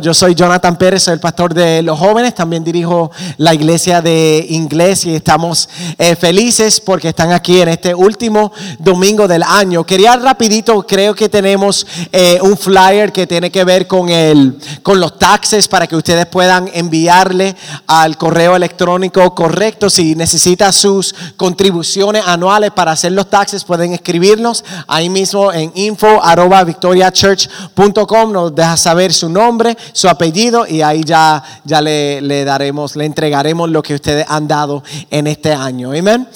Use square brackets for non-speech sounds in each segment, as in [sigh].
Yo soy Jonathan Pérez, soy el pastor de los jóvenes, también dirijo la iglesia de inglés y estamos eh, felices porque están aquí en este último domingo del año. Quería rapidito, creo que tenemos eh, un flyer que tiene que ver con, el, con los taxes para que ustedes puedan enviarle al correo electrónico correcto. Si necesita sus contribuciones anuales para hacer los taxes, pueden escribirnos ahí mismo en info victoriachurch.com, nos deja saber su nombre su apellido y ahí ya, ya le, le, daremos, le entregaremos lo que ustedes han dado en este año. Amén.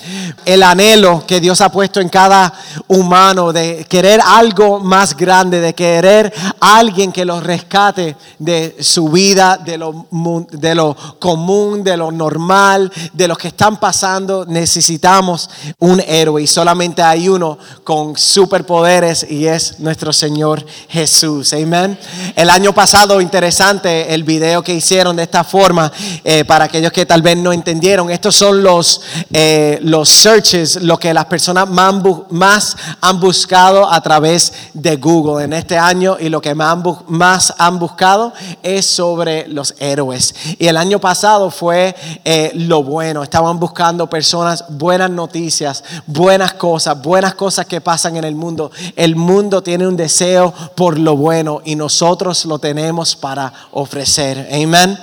El anhelo que Dios ha puesto en cada humano de querer algo más grande, de querer alguien que los rescate de su vida, de lo, de lo común, de lo normal, de lo que están pasando. Necesitamos un héroe y solamente hay uno con superpoderes y es nuestro Señor Jesús. Amén. El año pasado, el video que hicieron de esta forma eh, para aquellos que tal vez no entendieron. Estos son los, eh, los searches, lo que las personas más han buscado a través de Google en este año y lo que más han, más han buscado es sobre los héroes. Y el año pasado fue eh, lo bueno. Estaban buscando personas, buenas noticias, buenas cosas, buenas cosas que pasan en el mundo. El mundo tiene un deseo por lo bueno y nosotros lo tenemos para ofrecer. Amén.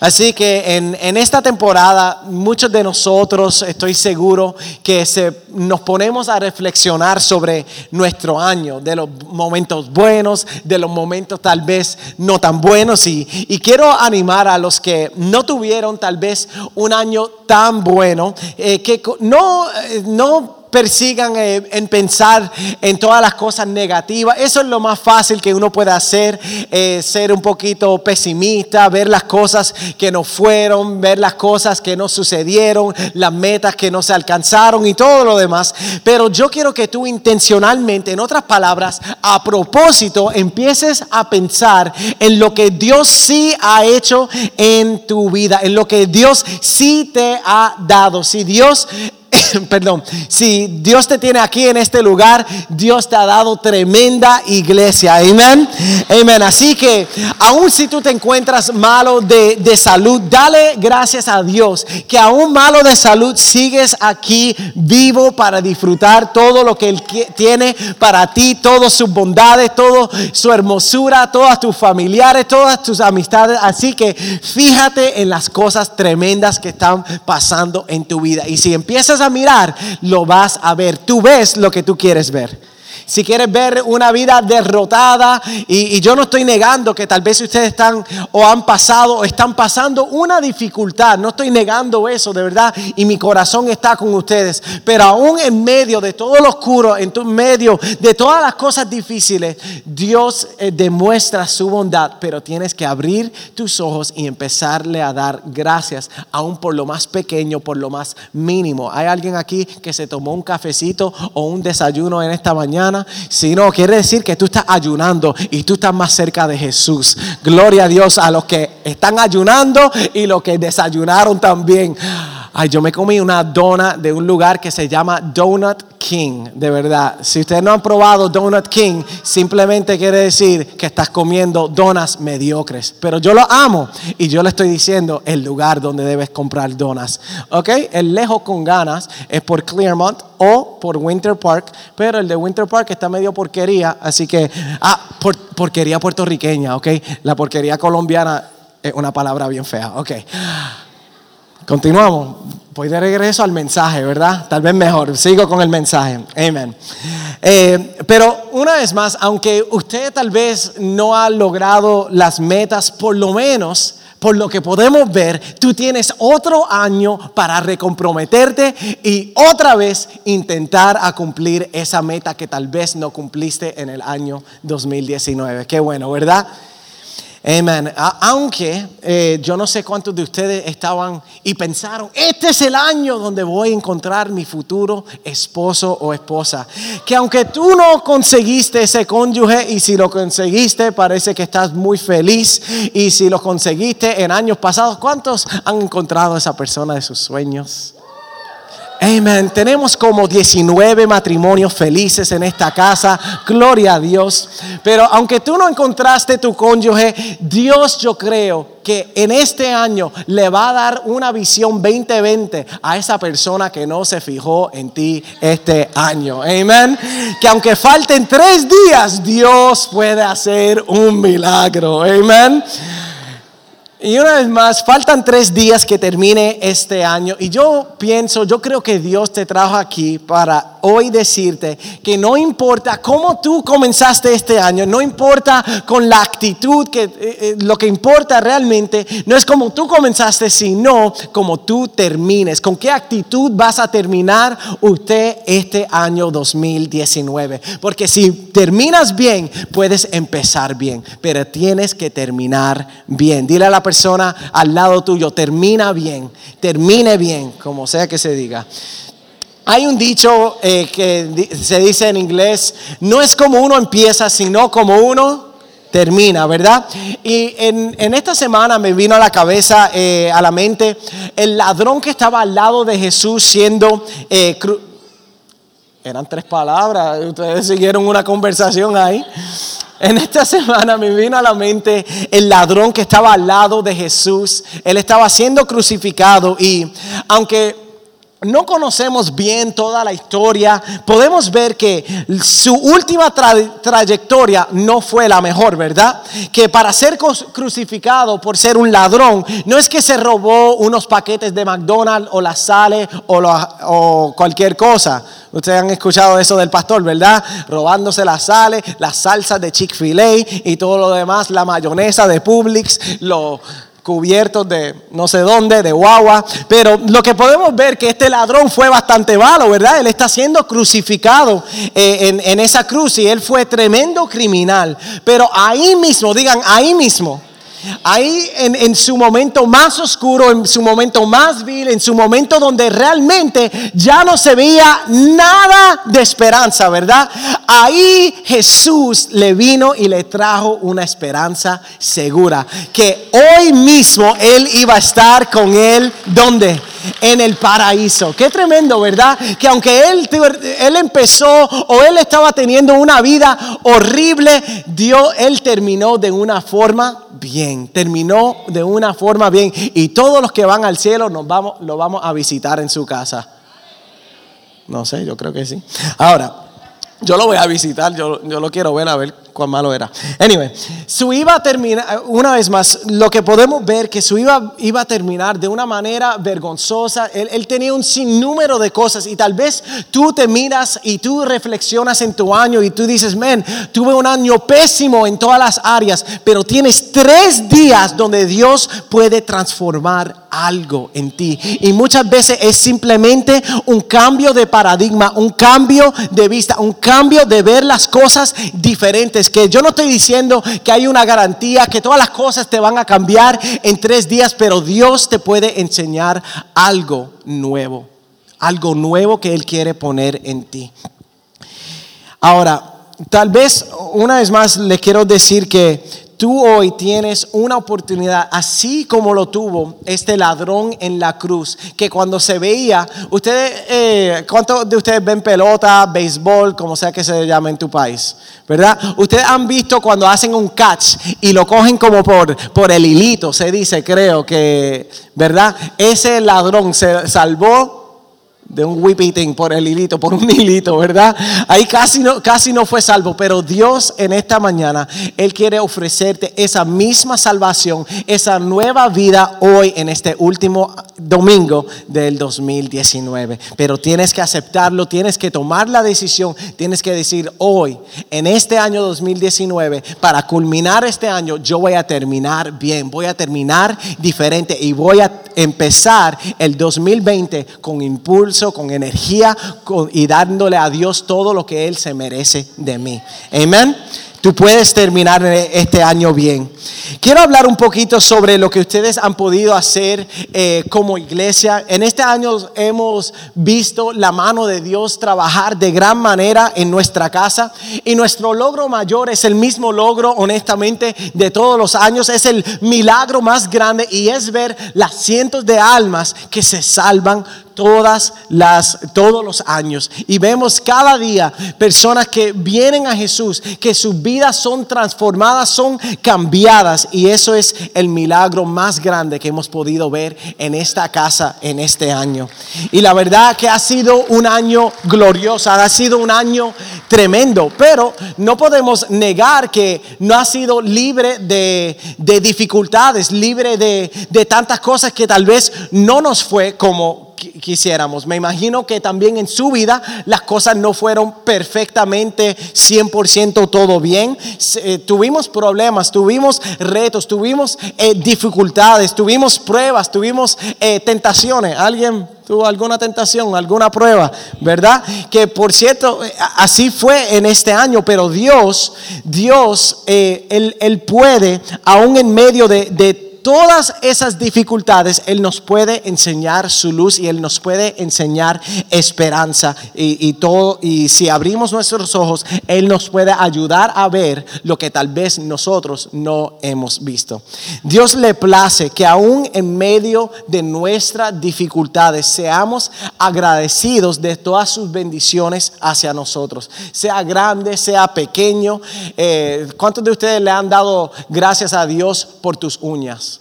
Así que en, en, esta temporada, muchos de nosotros, estoy seguro, que se, nos ponemos a reflexionar sobre nuestro año, de los momentos buenos, de los momentos tal vez no tan buenos. Y, y quiero animar a los que no tuvieron tal vez un año tan bueno, eh, que no, eh, no persigan eh, en pensar en todas las cosas negativas. Eso es lo más fácil que uno puede hacer, eh, ser un poquito pesimista, ver las cosas que no fueron, ver las cosas que no sucedieron, las metas que no se alcanzaron y todo lo demás. Pero yo quiero que tú intencionalmente, en otras palabras, a propósito, empieces a pensar en lo que Dios sí ha hecho en tu vida, en lo que Dios sí te ha dado. Si Dios [laughs] perdón, si Dios te tiene aquí en este lugar, Dios te ha dado tremenda iglesia. Amén. Amén. Así que, aun si tú te encuentras malo de, de, salud, dale gracias a Dios que aún malo de salud sigues aquí vivo para disfrutar todo lo que Él tiene para ti, todas sus bondades, toda su hermosura, todas tus familiares, todas tus amistades. Así que fíjate en las cosas tremendas que están pasando en tu vida. Y si empiezas a mirar, lo vas a ver. Tú ves lo que tú quieres ver si quieres ver una vida derrotada, y, yo no estoy negando que tal vez ustedes están o han pasado o están pasando una dificultad, no estoy negando eso de verdad, y mi corazón está con ustedes, pero aún en medio de todo lo oscuro, en medio de todas las cosas difíciles, Dios eh, demuestra su bondad, pero tienes que abrir tus ojos y empezarle a dar gracias, aún por lo más pequeño, por lo más mínimo. ¿Hay alguien aquí que se tomó un cafecito o un desayuno en esta mañana? Si no, quiere decir que tú estás ayunando y tú estás más cerca de Jesús. Gloria a Dios a los que están ayunando y los que desayunaron también. Ay, yo me comí una dona de un lugar que se llama Donut King, de verdad. Si ustedes no han probado Donut King, simplemente quiere decir que estás comiendo donas mediocres. Pero yo lo amo y yo le estoy diciendo el lugar donde debes comprar donas. ¿Ok? El lejos con ganas es por Clearmont o por Winter Park, pero el de Winter Park está medio porquería, así que, ah, porquería puertorriqueña, ¿ok? La porquería colombiana es una palabra bien fea, ¿ok? Continuamos. Voy de regreso al mensaje, ¿verdad? Tal vez mejor. Sigo con el mensaje. Amén. Eh, pero una vez más, aunque usted tal vez no ha logrado las metas, por lo menos, por lo que podemos ver, tú tienes otro año para recomprometerte y otra vez intentar a cumplir esa meta que tal vez no cumpliste en el año 2019. Qué bueno, ¿verdad? Amén. Aunque eh, yo no sé cuántos de ustedes estaban y pensaron, este es el año donde voy a encontrar mi futuro esposo o esposa. Que aunque tú no conseguiste ese cónyuge y si lo conseguiste parece que estás muy feliz y si lo conseguiste en años pasados, ¿cuántos han encontrado a esa persona de sus sueños? Amén. Tenemos como 19 matrimonios felices en esta casa. Gloria a Dios. Pero aunque tú no encontraste tu cónyuge, Dios yo creo que en este año le va a dar una visión 2020 a esa persona que no se fijó en ti este año. Amén. Que aunque falten tres días, Dios puede hacer un milagro. Amén. Y una vez más, faltan tres días que termine este año y yo pienso, yo creo que Dios te trajo aquí para hoy decirte que no importa cómo tú comenzaste este año, no importa con la actitud, que eh, eh, lo que importa realmente no es cómo tú comenzaste, sino cómo tú termines, con qué actitud vas a terminar usted este año 2019. Porque si terminas bien, puedes empezar bien, pero tienes que terminar bien. Dile a la persona al lado tuyo, termina bien, termine bien, como sea que se diga. Hay un dicho eh, que se dice en inglés, no es como uno empieza, sino como uno termina, ¿verdad? Y en, esta semana me vino a la cabeza, eh, a la mente, el ladrón que estaba al lado de Jesús siendo... Eh, eran tres palabras, ustedes siguieron una conversación ahí. En esta semana me vino a la mente el ladrón que estaba al lado de Jesús. Él estaba siendo crucificado y aunque no conocemos bien toda la historia, podemos ver que su última trayectoria no fue la mejor, ¿verdad? Que para ser crucificado por ser un ladrón, no es que se robó unos paquetes de McDonald's o la sale o, cualquier cosa. Ustedes han escuchado eso del pastor, ¿verdad? Robándose la sale, las salsas de Chick-fil-A y todo lo demás, la mayonesa de Publix, lo cubiertos de no sé dónde, de guagua. Pero lo que podemos ver que este ladrón fue bastante malo, ¿verdad? Él está siendo crucificado eh, en, en esa cruz y él fue tremendo criminal. Pero ahí mismo, digan, ahí mismo, Ahí en, su momento más oscuro, en su momento más vil, en su momento donde realmente ya no se veía nada de esperanza, ¿verdad? Ahí Jesús le vino y le trajo una esperanza segura, que hoy mismo Él iba a estar con Él, ¿dónde? en el paraíso. Qué tremendo, ¿verdad? Que aunque él, él empezó o él estaba teniendo una vida horrible, Dios, él terminó de una forma bien. Terminó de una forma bien. Y todos los que van al cielo nos vamos, lo vamos a visitar en su casa. No sé, yo creo que sí. Ahora, yo lo voy a visitar, yo, yo lo quiero ver a ver cuán malo era. Anyway, su iba a terminar, una vez más, lo que podemos ver que su iba, iba a terminar de una manera vergonzosa. Él, tenía un sinnúmero de cosas y tal vez tú te miras y tú reflexionas en tu año y tú dices, men, tuve un año pésimo en todas las áreas, pero tienes tres días donde Dios puede transformar algo en ti. Y muchas veces es simplemente un cambio de paradigma, un cambio de vista, un cambio de ver las cosas diferentes que yo no estoy diciendo que hay una garantía, que todas las cosas te van a cambiar en tres días, pero Dios te puede enseñar algo nuevo, algo nuevo que Él quiere poner en ti. Ahora, tal vez una vez más le quiero decir que tú hoy tienes una oportunidad, así como lo tuvo este ladrón en la cruz, que cuando se veía, ustedes, eh, ¿cuántos de ustedes ven pelota, béisbol, como sea que se llame en tu país? ¿Verdad? Ustedes han visto cuando hacen un catch y lo cogen como por, por el hilito, se dice, creo que, ¿verdad? Ese ladrón se salvó de un whipping por el hilito, por un [laughs] hilito, ¿verdad? Ahí casi no, casi no fue salvo, pero Dios en esta mañana, Él quiere ofrecerte esa misma salvación, esa nueva vida hoy en este último domingo del 2019. Pero tienes que aceptarlo, tienes que tomar la decisión, tienes que decir hoy, en este año 2019, para culminar este año, yo voy a terminar bien, voy a terminar diferente y voy a empezar el 2020 con impulso, con energía y dándole a Dios todo lo que Él se merece de mí. Amén. Tú puedes terminar este año bien. Quiero hablar un poquito sobre lo que ustedes han podido hacer eh, como iglesia. En este año hemos visto la mano de Dios trabajar de gran manera en nuestra casa y nuestro logro mayor es el mismo logro, honestamente, de todos los años. Es el milagro más grande y es ver las cientos de almas que se salvan todas las, todos los años. Y vemos cada día personas que vienen a Jesús, que sus vidas son transformadas, son cambiadas. Y eso es el milagro más grande que hemos podido ver en esta casa en este año. Y la verdad que ha sido un año glorioso, ha sido un año tremendo, pero no podemos negar que no ha sido libre de, de dificultades, libre de, de tantas cosas que tal vez no nos fue como quisiéramos. Me imagino que también en su vida las cosas no fueron perfectamente 100% todo bien. Eh, tuvimos problemas, tuvimos retos, tuvimos eh, dificultades, tuvimos pruebas, tuvimos eh, tentaciones. ¿Alguien tuvo alguna tentación, alguna prueba? ¿Verdad? Que por cierto, así fue en este año, pero Dios, Dios, él, él, puede, aún en medio de, de todas esas dificultades, Él nos puede enseñar su luz y Él nos puede enseñar esperanza. Y, todo, y si abrimos nuestros ojos, Él nos puede ayudar a ver lo que tal vez nosotros no hemos visto. Dios le place que aún en medio de nuestras dificultades seamos agradecidos de todas sus bendiciones hacia nosotros. Sea grande, sea pequeño. Eh, ¿Cuántos de ustedes le han dado gracias a Dios por tus uñas?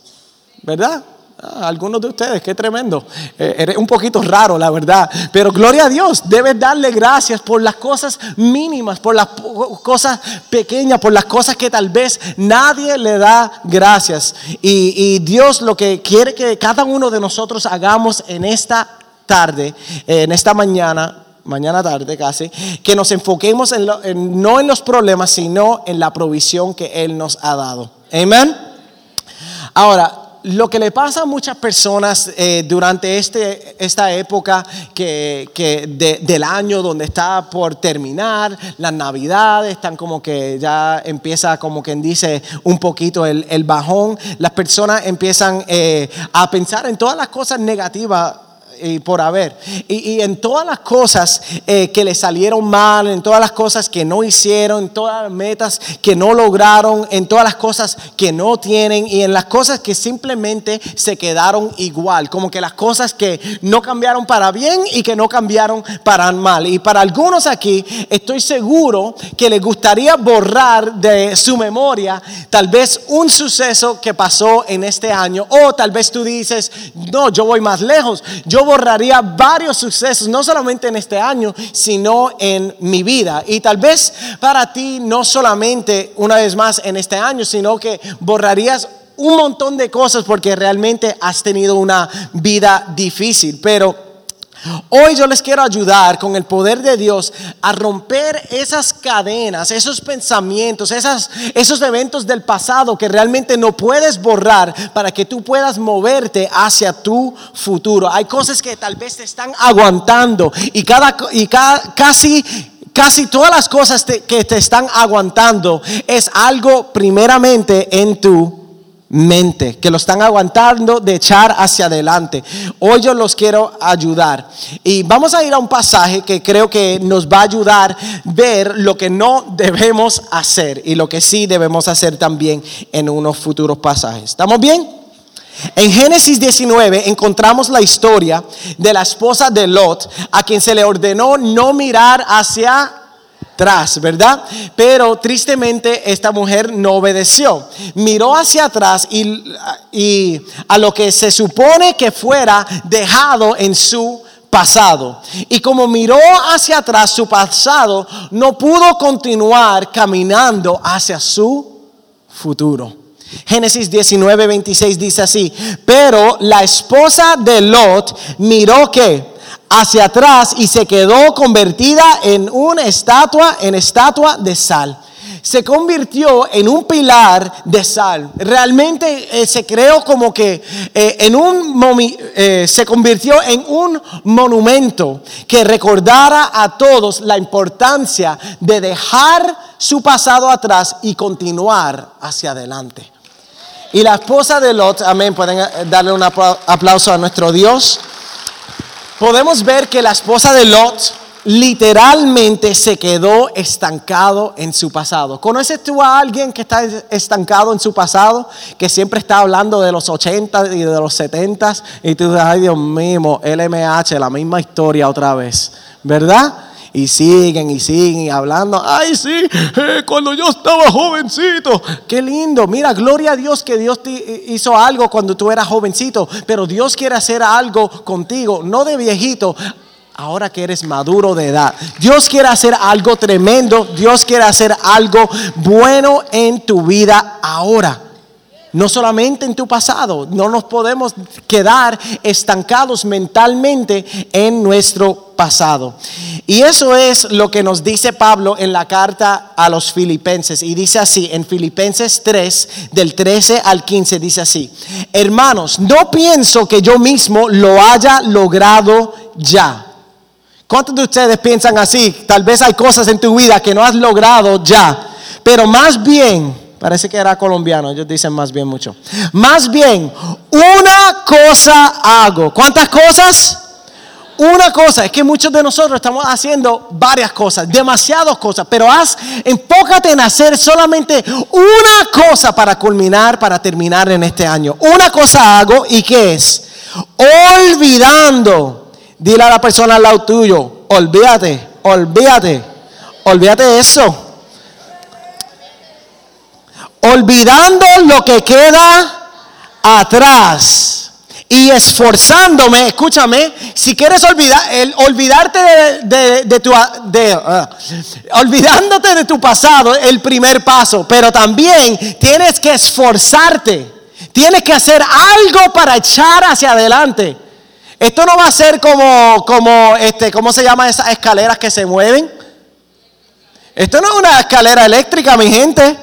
¿Verdad? Ah, algunos de ustedes, qué tremendo. Eh, eres un poquito raro, la verdad. Pero gloria a Dios, debes darle gracias por las cosas mínimas, por las cosas pequeñas, por las cosas que tal vez nadie le da gracias. Y, Dios lo que quiere que cada uno de nosotros hagamos en esta tarde, en esta mañana, mañana tarde casi, que nos enfoquemos en no en los problemas, sino en la provisión que Él nos ha dado. Amén. Ahora, lo que le pasa a muchas personas eh, durante este, esta época que, del año donde está por terminar, las navidades, están como que ya empieza como quien dice un poquito el, bajón, las personas empiezan eh, a pensar en todas las cosas negativas y por haber. Y, en todas las cosas eh, que le salieron mal, en todas las cosas que no hicieron, en todas las metas que no lograron, en todas las cosas que no tienen y en las cosas que simplemente se quedaron igual. Como que las cosas que no cambiaron para bien y que no cambiaron para mal. Y para algunos aquí estoy seguro que les gustaría borrar de su memoria tal vez un suceso que pasó en este año. O tal vez tú dices, no, yo voy más lejos. Yo borraría varios sucesos, no solamente en este año, sino en mi vida. Y tal vez para ti no solamente una vez más en este año, sino que borrarías un montón de cosas porque realmente has tenido una vida difícil. Pero Hoy yo les quiero ayudar con el poder de Dios a romper esas cadenas, esos pensamientos, esas, esos eventos del pasado que realmente no puedes borrar para que tú puedas moverte hacia tu futuro. Hay cosas que tal vez te están aguantando y, cada, y casi casi todas las cosas que te están aguantando es algo primeramente en tu mente, que lo están aguantando de echar hacia adelante. Hoy yo los quiero ayudar. Y vamos a ir a un pasaje que creo que nos va a ayudar ver lo que no debemos hacer y lo que sí debemos hacer también en unos futuros pasajes. ¿Estamos bien? En Génesis 19 encontramos la historia de la esposa de Lot, a quien se le ordenó no mirar hacia ¿verdad? Pero tristemente esta mujer no obedeció. Miró hacia atrás y, y a lo que se supone que fuera dejado en su pasado. Y como miró hacia atrás su pasado, no pudo continuar caminando hacia su futuro. Génesis 19, 26 dice así, pero la esposa de Lot miró que hacia atrás y se quedó convertida en una estatua, en estatua de sal. Se convirtió en un pilar de sal. Realmente eh, se creó como que eh, en un eh, se convirtió en un monumento que recordara a todos la importancia de dejar su pasado atrás y continuar hacia adelante. Y la esposa de Lot, amén, pueden darle un aplauso a nuestro Dios podemos ver que la esposa de Lot literalmente se quedó estancado en su pasado. ¿Conoces tú a alguien que está estancado en su pasado? Que siempre está hablando de los 80 y de los 70 y tú dices, ay Dios mío, LMH, la misma historia otra vez, ¿verdad? Y siguen y siguen hablando. Ay, sí, eh, cuando yo estaba jovencito. Qué lindo. Mira, gloria a Dios que Dios te hizo algo cuando tú eras jovencito. Pero Dios quiere hacer algo contigo, no de viejito, ahora que eres maduro de edad. Dios quiere hacer algo tremendo, Dios quiere hacer algo bueno en tu vida ahora. No solamente en tu pasado, no nos podemos quedar estancados mentalmente en nuestro pasado. Y eso es lo que nos dice Pablo en la carta a los filipenses. Y dice así, en Filipenses 3, del 13 al 15, dice así, hermanos, no pienso que yo mismo lo haya logrado ya ¿Cuántos de ustedes piensan así? Tal vez hay cosas en tu vida que no has logrado ya, pero más bien, parece que era colombiano, ellos dicen más bien mucho. Más bien, una cosa hago. ¿Cuántas cosas? Una cosa, es que muchos de nosotros estamos haciendo varias cosas, demasiadas cosas, pero haz, enfócate en hacer solamente una cosa para culminar, para terminar en este año. Una cosa hago y ¿qué es? Olvidando Dile a la persona al lado tuyo, olvídate, olvídate, olvídate eso. Olvidando lo que queda atrás y esforzándome, escúchame, si quieres olvidar, el, olvidarte de, tu, ah, olvidándote de tu pasado, el primer paso, pero también tienes que esforzarte, tienes que hacer algo para echar hacia adelante. Esto no va a ser como, como este, ¿cómo se llama esas escaleras que se mueven? Esto no es una escalera eléctrica, mi gente.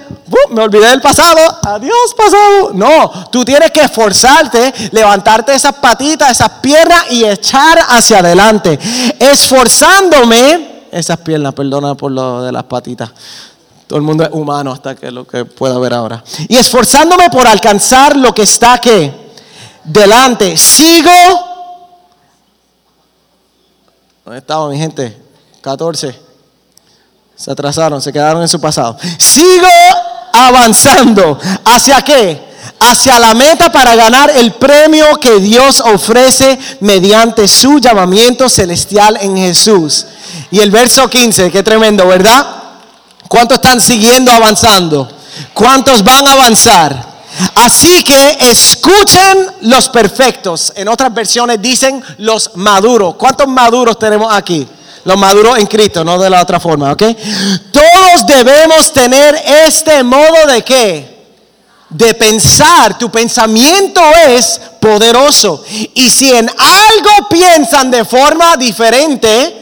me olvidé del pasado. Adiós, pasado. No, tú tienes que esforzarte, levantarte esas patitas, esas piernas y echar hacia adelante. Esforzándome, esas piernas, perdona por lo de las patitas. Todo el mundo es humano hasta que lo que pueda ver ahora. Y esforzándome por alcanzar lo que está aquí delante. Sigo ¿Dónde estaba mi gente? 14. Se atrasaron, se quedaron en su pasado. Sigo avanzando. ¿Hacia qué? Hacia la meta para ganar el premio que Dios ofrece mediante su llamamiento celestial en Jesús. Y el verso 15, qué tremendo, ¿verdad? ¿Cuántos están siguiendo avanzando? ¿Cuántos van a avanzar? Así que escuchen los perfectos. En otras versiones dicen los maduros. ¿Cuántos maduros tenemos aquí? Los maduros en Cristo, no de la otra forma, ¿ok? Todos debemos tener este modo de qué? De pensar. Tu pensamiento es poderoso. Y si en algo piensan de forma diferente,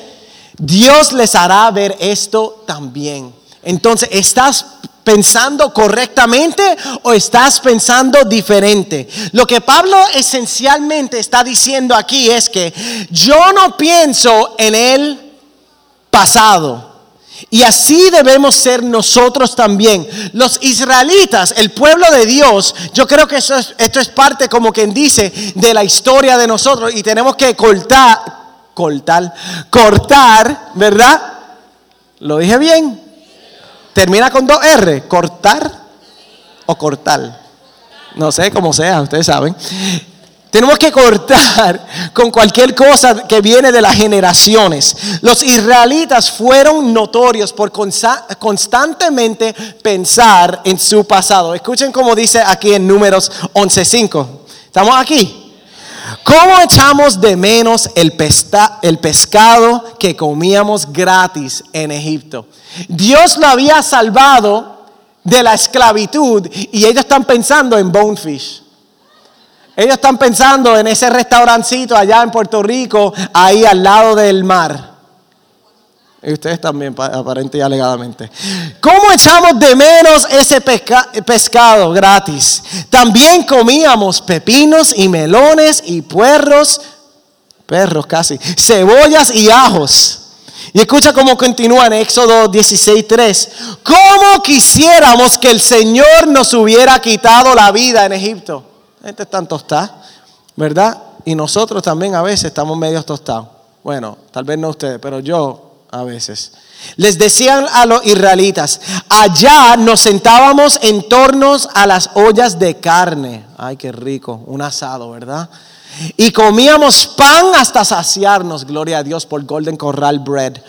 Dios les hará ver esto también. Entonces, estás pensando correctamente o estás pensando diferente. Lo que Pablo esencialmente está diciendo aquí es que yo no pienso en el pasado. Y así debemos ser nosotros también. Los israelitas, el pueblo de Dios, yo creo que eso esto es parte, como quien dice, de la historia de nosotros. Y tenemos que cortar, cortar, cortar, ¿verdad? ¿Lo dije bien? Termina con dos R, cortar o cortar. No sé cómo sea, ustedes saben. Tenemos que cortar [laughs] con cualquier cosa que viene de las generaciones. Los israelitas fueron notorios por constantemente pensar en su pasado. Escuchen cómo dice aquí en números 11.5. ¿Estamos aquí? ¿Cómo echamos de menos el, el pescado que comíamos gratis en Egipto? Dios lo había salvado de la esclavitud y ellos están pensando en bonefish. Ellos están pensando en ese restaurancito allá en Puerto Rico, ahí al lado del mar. Y ustedes también, aparente y alegadamente. ¿Cómo echamos de menos ese pescado gratis? También comíamos pepinos y melones y puerros, perros casi, cebollas y ajos. Y escucha cómo continúa en Éxodo 16:3. ¿Cómo quisiéramos que el Señor nos hubiera quitado la vida en Egipto? Este tan tostado, ¿verdad? Y nosotros también a veces estamos medio tostados. Bueno, tal vez no ustedes, pero yo a veces. Les decían a los israelitas, allá nos sentábamos en torno a las ollas de carne. Ay, qué rico, un asado, ¿verdad? Y comíamos pan hasta saciarnos, gloria a Dios por Golden Corral Bread.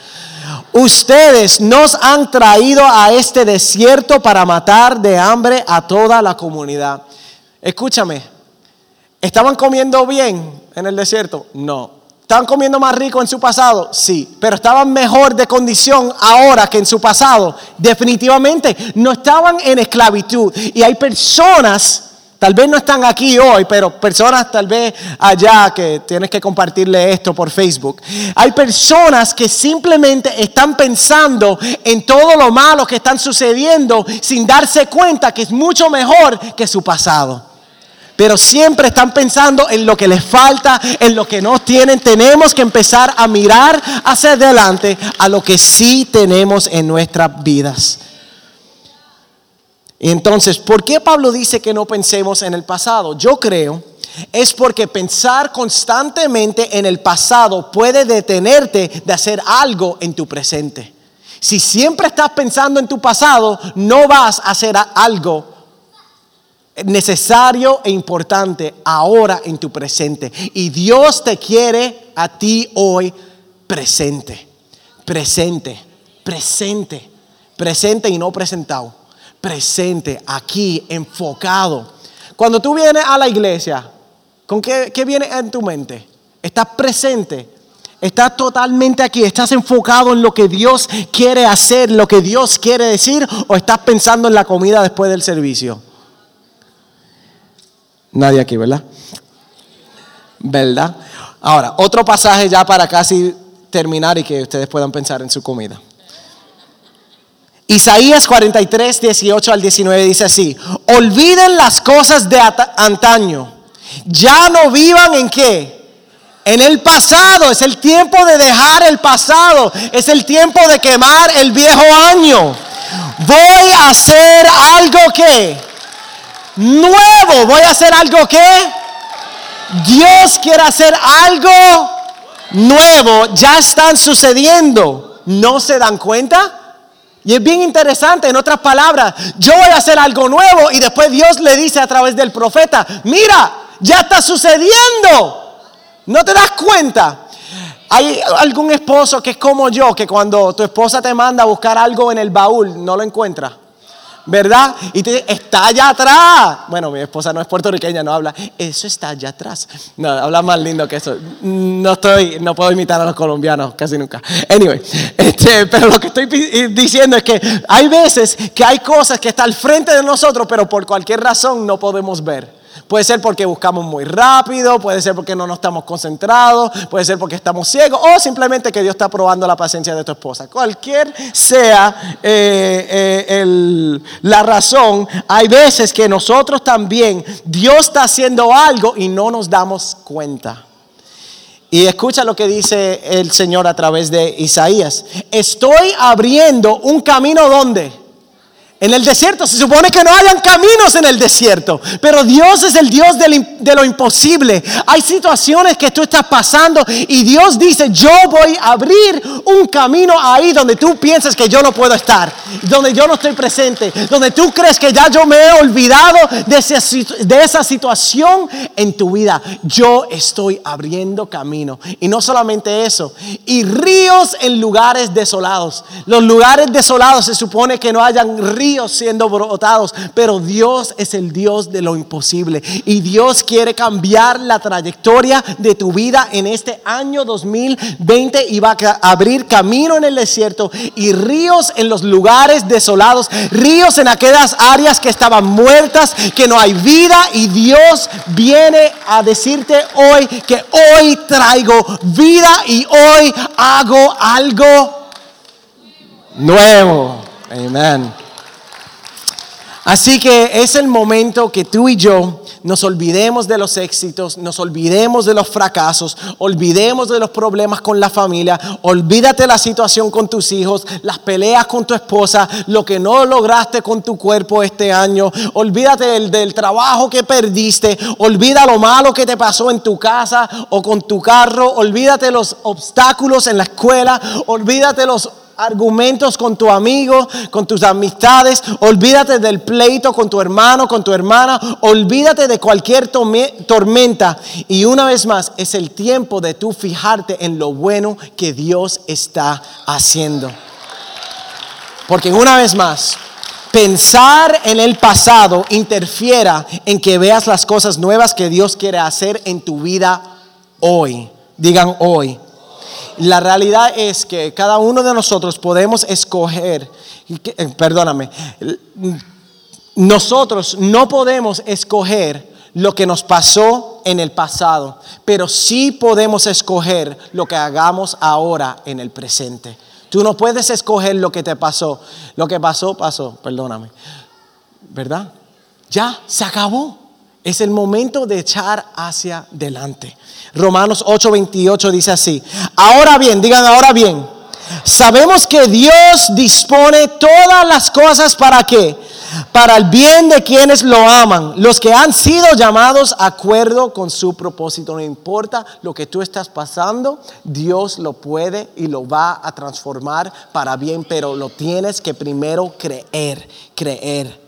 Ustedes nos han traído a este desierto para matar de hambre a toda la comunidad. Escúchame, ¿estaban comiendo bien en el desierto? No. ¿Estaban comiendo más rico en su pasado? Sí, pero estaban mejor de condición ahora que en su pasado. Definitivamente no estaban en esclavitud. Y hay personas, tal vez no están aquí hoy, pero personas tal vez allá que tienes que compartirle esto por Facebook. Hay personas que simplemente están pensando en todo lo malo que están sucediendo sin darse cuenta que es mucho mejor que su pasado pero siempre están pensando en lo que les falta, en lo que no tienen. Tenemos que empezar a mirar hacia adelante a lo que sí tenemos en nuestras vidas. entonces, ¿por qué Pablo dice que no pensemos en el pasado? Yo creo es porque pensar constantemente en el pasado puede detenerte de hacer algo en tu presente. Si siempre estás pensando en tu pasado, no vas a hacer algo necesario e importante ahora en tu presente. Y Dios te quiere a ti hoy presente, presente, presente, presente y no presentado, presente, aquí, enfocado. Cuando tú vienes a la iglesia, ¿con qué, qué viene en tu mente? Estás presente, Estás totalmente aquí, estás enfocado en lo que Dios quiere hacer, lo que Dios quiere decir, o estás pensando en la comida después del servicio. Nadie aquí, ¿verdad? ¿Verdad? Ahora, otro pasaje ya para casi terminar y que ustedes puedan pensar en su comida. Isaías 43, 18 al 19 dice así, olviden las cosas de antaño, ya no vivan en qué, en el pasado, es el tiempo de dejar el pasado, es el tiempo de quemar el viejo año. Voy a hacer algo que nuevo. Voy a hacer algo que Dios quiere hacer algo nuevo. Ya están sucediendo. ¿No se dan cuenta? Y es bien interesante, en otras palabras, yo voy a hacer algo nuevo y después Dios le dice a través del profeta, mira, ya está sucediendo. ¿No te das cuenta? Hay algún esposo que es como yo, que cuando tu esposa te manda a buscar algo en el baúl, no lo encuentra. ¿Verdad? Y te, está allá atrás. Bueno, mi esposa no es puertorriqueña, no habla. Eso está allá atrás. No, habla más lindo que eso. No estoy, no puedo imitar a los colombianos casi nunca. Anyway, este, pero lo que estoy diciendo es que hay veces que hay cosas que están al frente de nosotros, pero por cualquier razón no podemos ver. Puede ser porque buscamos muy rápido, puede ser porque no nos estamos concentrados, puede ser porque estamos ciegos o simplemente que Dios está probando la paciencia de tu esposa. Cualquier sea eh, eh, la razón, hay veces que nosotros también, Dios está haciendo algo y no nos damos cuenta. Y escucha lo que dice el Señor a través de Isaías. Estoy abriendo un camino donde en el desierto se supone que no hayan caminos en el desierto, pero Dios es el Dios de lo imposible. Hay situaciones que tú estás pasando y Dios dice, yo voy a abrir un camino ahí donde tú piensas que yo no puedo estar, donde yo no estoy presente, donde tú crees que ya yo me he olvidado de esa, situación en tu vida. Yo estoy abriendo camino. Y no solamente eso, y ríos en lugares desolados. Los lugares desolados se supone que no hayan ríos siendo brotados, pero Dios es el Dios de lo imposible y Dios quiere cambiar la trayectoria de tu vida en este año 2020 y va a abrir camino en el desierto y ríos en los lugares desolados, ríos en aquellas áreas que estaban muertas, que no hay vida y Dios viene a decirte hoy que hoy traigo vida y hoy hago algo nuevo. Amén. Así que es el momento que tú y yo nos olvidemos de los éxitos, nos olvidemos de los fracasos, olvidemos de los problemas con la familia, olvídate la situación con tus hijos, las peleas con tu esposa, lo que no lograste con tu cuerpo este año, olvídate del, trabajo que perdiste, olvida lo malo que te pasó en tu casa o con tu carro, olvídate los obstáculos en la escuela, olvídate los argumentos con tu amigo, con tus amistades. Olvídate del pleito con tu hermano, con tu hermana. Olvídate de cualquier tormenta. Y una vez más, es el tiempo de tú fijarte en lo bueno que Dios está haciendo. Porque una vez más, pensar en el pasado interfiera en que veas las cosas nuevas que Dios quiere hacer en tu vida hoy. Digan hoy. La realidad es que cada uno de nosotros podemos escoger, eh, perdóname, nosotros no podemos escoger lo que nos pasó en el pasado, pero sí podemos escoger lo que hagamos ahora en el presente. Tú no puedes escoger lo que te pasó. Lo que pasó, pasó, perdóname. ¿Verdad? Ya, se acabó. Es el momento de echar hacia adelante. Romanos 8:28 dice así. Ahora bien, digan ahora bien. Sabemos que Dios dispone todas las cosas para qué? Para el bien de quienes lo aman, los que han sido llamados a acuerdo con su propósito. No importa lo que tú estás pasando, Dios lo puede y lo va a transformar para bien, pero lo tienes que primero creer, creer.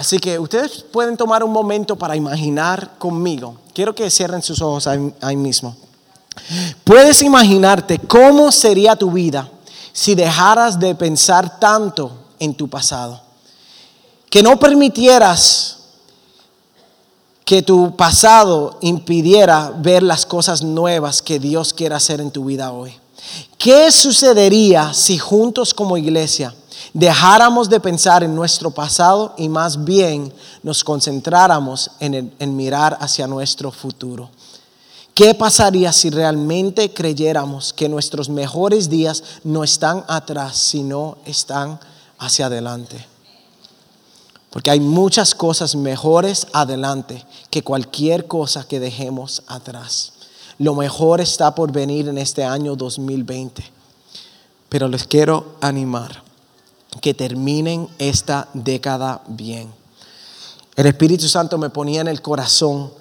Así que ustedes pueden tomar un momento para imaginar conmigo. Quiero que cierren sus ojos ahí, mismo. Puedes imaginarte cómo sería tu vida si dejaras de pensar tanto en tu pasado. Que no permitieras que tu pasado impidiera ver las cosas nuevas que Dios quiere hacer en tu vida hoy. ¿Qué sucedería si juntos como iglesia dejáramos de pensar en nuestro pasado y más bien nos concentráramos en, mirar hacia nuestro futuro. ¿Qué pasaría si realmente creyéramos que nuestros mejores días no están atrás, sino están hacia adelante? Porque hay muchas cosas mejores adelante que cualquier cosa que dejemos atrás. Lo mejor está por venir en este año 2020. Pero les quiero animar que terminen esta década bien. El Espíritu Santo me ponía en el corazón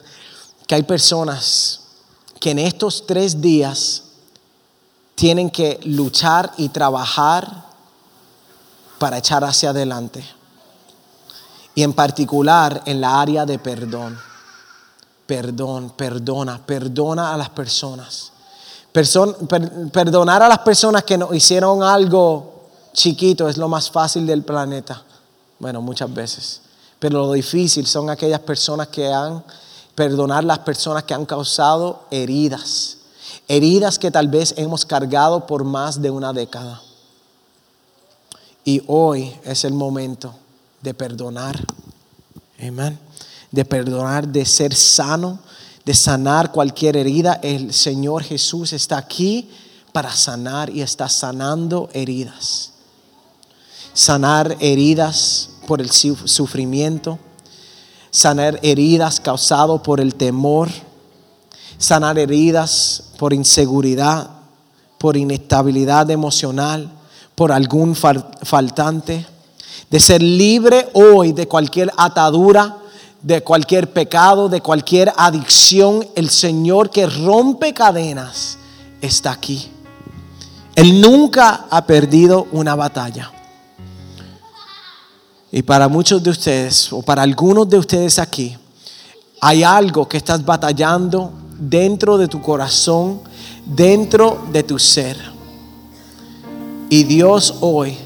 que hay personas que en estos tres días tienen que luchar y trabajar para echar hacia adelante. Y en particular en la área de perdón. Perdón, perdona, perdona a las personas. perdonar a las personas que nos hicieron algo chiquito es lo más fácil del planeta. Bueno, muchas veces. Pero lo difícil son aquellas personas que han, perdonar las personas que han causado heridas. Heridas que tal vez hemos cargado por más de una década. Y hoy es el momento de perdonar. Amén. De perdonar, de ser sano, de sanar cualquier herida. El Señor Jesús está aquí para sanar y está sanando heridas sanar heridas por el sufrimiento, sanar heridas causadas por el temor, sanar heridas por inseguridad, por inestabilidad emocional, por algún faltante, de ser libre hoy de cualquier atadura, de cualquier pecado, de cualquier adicción. El Señor que rompe cadenas está aquí. Él nunca ha perdido una batalla. Y para muchos de ustedes, o para algunos de ustedes aquí, hay algo que estás batallando dentro de tu corazón, dentro de tu ser. Y Dios hoy,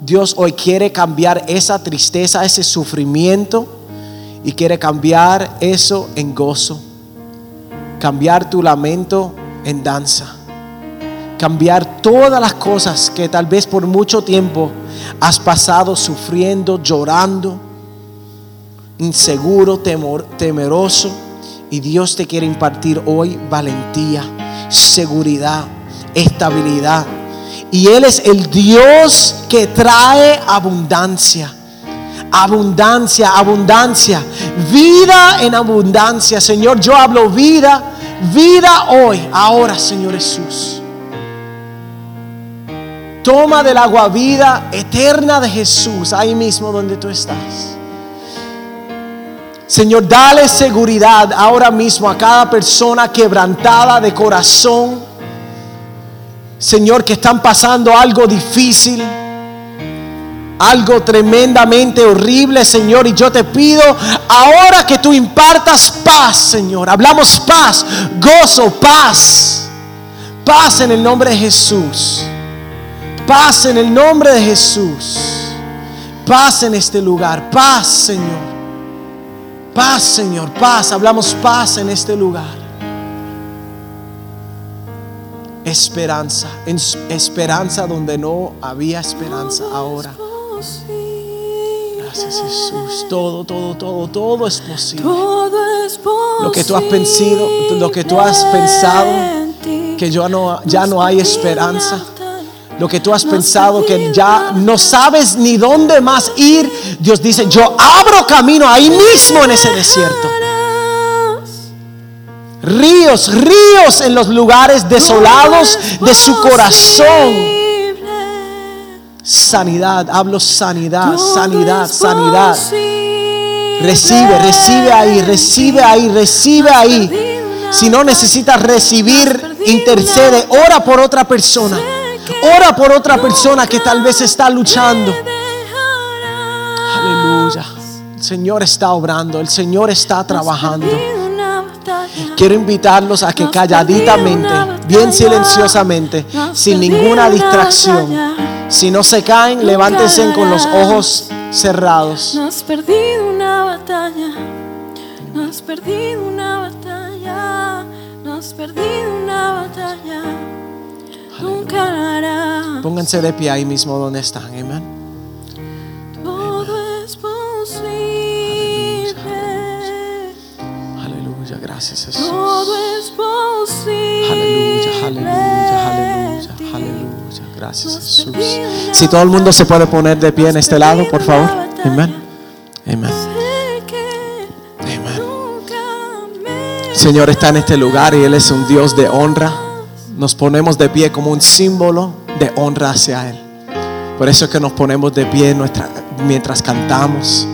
Dios hoy quiere cambiar esa tristeza, ese sufrimiento, y quiere cambiar eso en gozo, cambiar tu lamento en danza cambiar todas las cosas que tal vez por mucho tiempo has pasado sufriendo, llorando, inseguro, temor, temeroso. Y Dios te quiere impartir hoy valentía, seguridad, estabilidad. Y Él es el Dios que trae abundancia. abundancia, abundancia, vida en abundancia. Señor, yo hablo vida, vida hoy, ahora, Señor Jesús. Toma del agua vida eterna de Jesús, ahí mismo donde tú estás. Señor, dale seguridad ahora mismo a cada persona quebrantada de corazón. Señor, que están pasando algo difícil, algo tremendamente horrible, Señor. Y yo te pido ahora que tú impartas paz, Señor. Hablamos paz, gozo, paz. Paz en el nombre de Jesús. Paz en el nombre de Jesús. Paz en este lugar. Paz, Señor. Paz, Señor. Paz. Hablamos paz en este lugar. Esperanza. Esperanza donde no había esperanza ahora. Gracias Jesús. Todo, todo, todo, todo es posible. Todo es posible. Lo que tú has pensado, lo que tú has pensado que no, ya no hay esperanza. Lo que tú has pensado que ya no sabes ni dónde más ir. Dios dice, yo abro camino ahí mismo en ese desierto. Ríos, ríos en los lugares desolados de su corazón. Sanidad, hablo sanidad, sanidad, sanidad. Recibe, recibe ahí, recibe ahí, recibe ahí. Si no necesitas recibir, intercede, ora por otra persona. Ora por otra persona que tal vez está luchando. Aleluya. El Señor está obrando, el Señor está trabajando. Quiero invitarlos a que calladitamente, bien silenciosamente, sin ninguna distracción, si no se caen, levántense con los ojos cerrados. No has perdido una batalla. No has perdido una batalla. No has perdido una batalla. Nunca. Pónganse de pie ahí mismo donde están, amén. Todo es posible. Aleluya, gracias Jesús. Todo es posible. Aleluya, aleluya, aleluya, aleluya. Gracias Jesús. Si todo el mundo se puede poner de pie en este lado, por favor. Amén. Amén. Señor está en este lugar y Él es un Dios de honra. Nos ponemos de pie como un símbolo de honra hacia Él. Por eso es que nos ponemos de pie nuestra- mientras cantamos.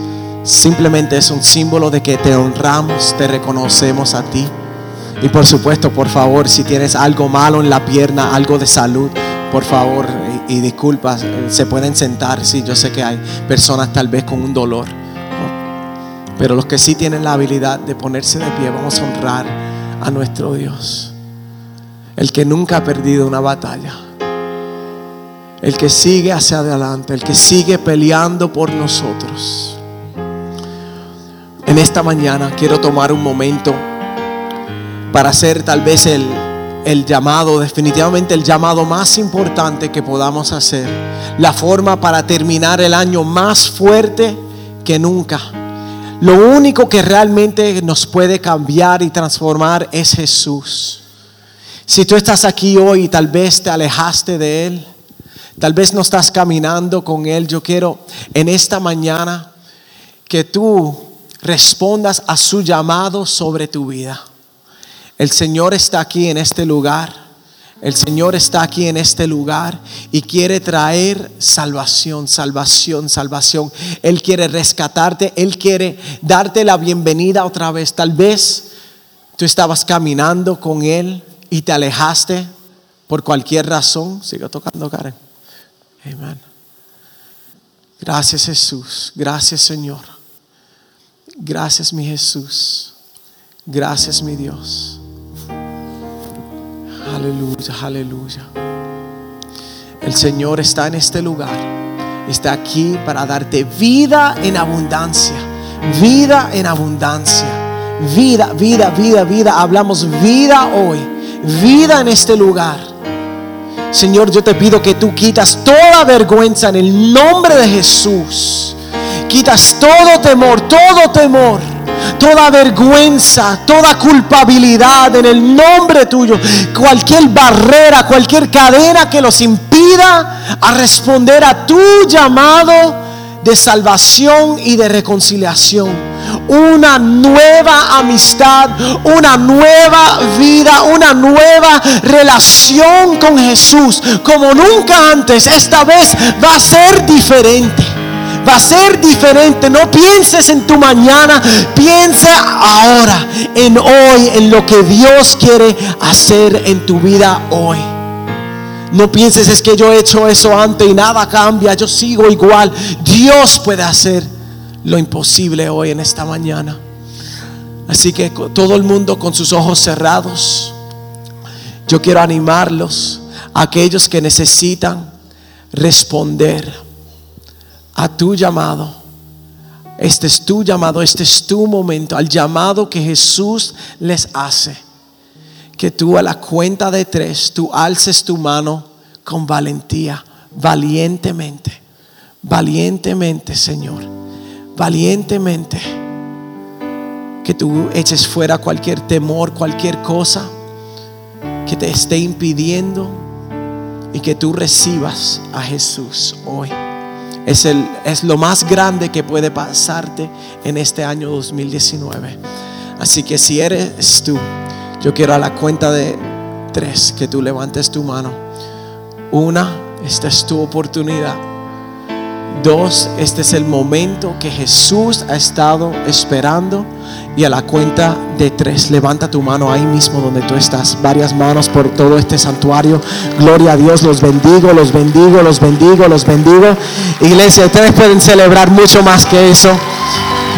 Simplemente es un símbolo de que te honramos, te reconocemos a ti. Y por supuesto, por favor, si tienes algo malo en la pierna, algo de salud, por favor, y, disculpas, se pueden sentar. Sí, yo sé que hay personas tal vez con un dolor. Pero los que sí tienen la habilidad de ponerse de pie, vamos a honrar a nuestro Dios. El que nunca ha perdido una batalla. El que sigue hacia adelante. El que sigue peleando por nosotros. En esta mañana quiero tomar un momento para hacer tal vez el, el llamado, definitivamente el llamado más importante que podamos hacer. La forma para terminar el año más fuerte que nunca. Lo único que realmente nos puede cambiar y transformar es Jesús. Si tú estás aquí hoy y tal vez te alejaste de Él, tal vez no estás caminando con Él, yo quiero en esta mañana que tú respondas a su llamado sobre tu vida. El Señor está aquí en este lugar. El Señor está aquí en este lugar y quiere traer salvación, salvación, salvación. Él quiere rescatarte, Él quiere darte la bienvenida otra vez. Tal vez tú estabas caminando con Él y te alejaste por cualquier razón. Sigo tocando, Karen. Amén. Gracias Jesús, gracias Señor. Gracias mi Jesús. Gracias mi Dios. Aleluya, aleluya. El Señor está en este lugar. Está aquí para darte vida en abundancia. Vida en abundancia. Vida, vida, vida, vida. Hablamos vida hoy. Vida en este lugar. Señor, yo te pido que tú quitas toda vergüenza en el nombre de Jesús. Quitas todo temor, todo temor, toda vergüenza, toda culpabilidad en el nombre tuyo. Cualquier barrera, cualquier cadena que los impida a responder a tu llamado de salvación y de reconciliación. Una nueva amistad, una nueva vida, una nueva relación con Jesús. Como nunca antes, esta vez va a ser diferente. Va a ser diferente. No pienses en tu mañana. Piensa ahora, en hoy, en lo que Dios quiere hacer en tu vida hoy. No pienses es que yo he hecho eso antes y nada cambia, yo sigo igual. Dios puede hacer lo imposible hoy en esta mañana. Así que todo el mundo con sus ojos cerrados, yo quiero animarlos, a aquellos que necesitan responder a tu llamado. Este es tu llamado, este es tu momento, al llamado que Jesús les hace que tú a la cuenta de tres, tú alces tu mano con valentía, valientemente, valientemente, Señor, valientemente, que tú eches fuera cualquier temor, cualquier cosa que te esté impidiendo y que tú recibas a Jesús hoy. Es, el, es lo más grande que puede pasarte en este año 2019. Así que si eres tú, yo quiero a la cuenta de tres que tú levantes tu mano. Una, esta es tu oportunidad. Dos, este es el momento que Jesús ha estado esperando. Y a la cuenta de tres, levanta tu mano ahí mismo donde tú estás. Varias manos por todo este santuario. Gloria a Dios, los bendigo, los bendigo, los bendigo, los bendigo. Iglesia, ustedes pueden celebrar mucho más que eso.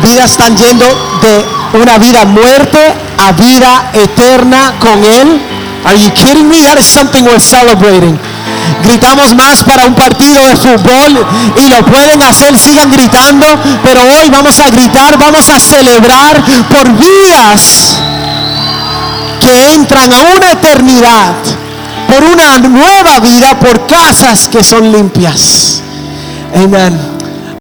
Vidas están yendo de una vida muerte a vida eterna con Él. Are you kidding me? That is something we're celebrating. Gritamos más para un partido de fútbol y lo pueden hacer, sigan gritando, pero hoy vamos a gritar, vamos a celebrar por vidas que entran a una eternidad, por una nueva vida, por casas que son limpias. Amén.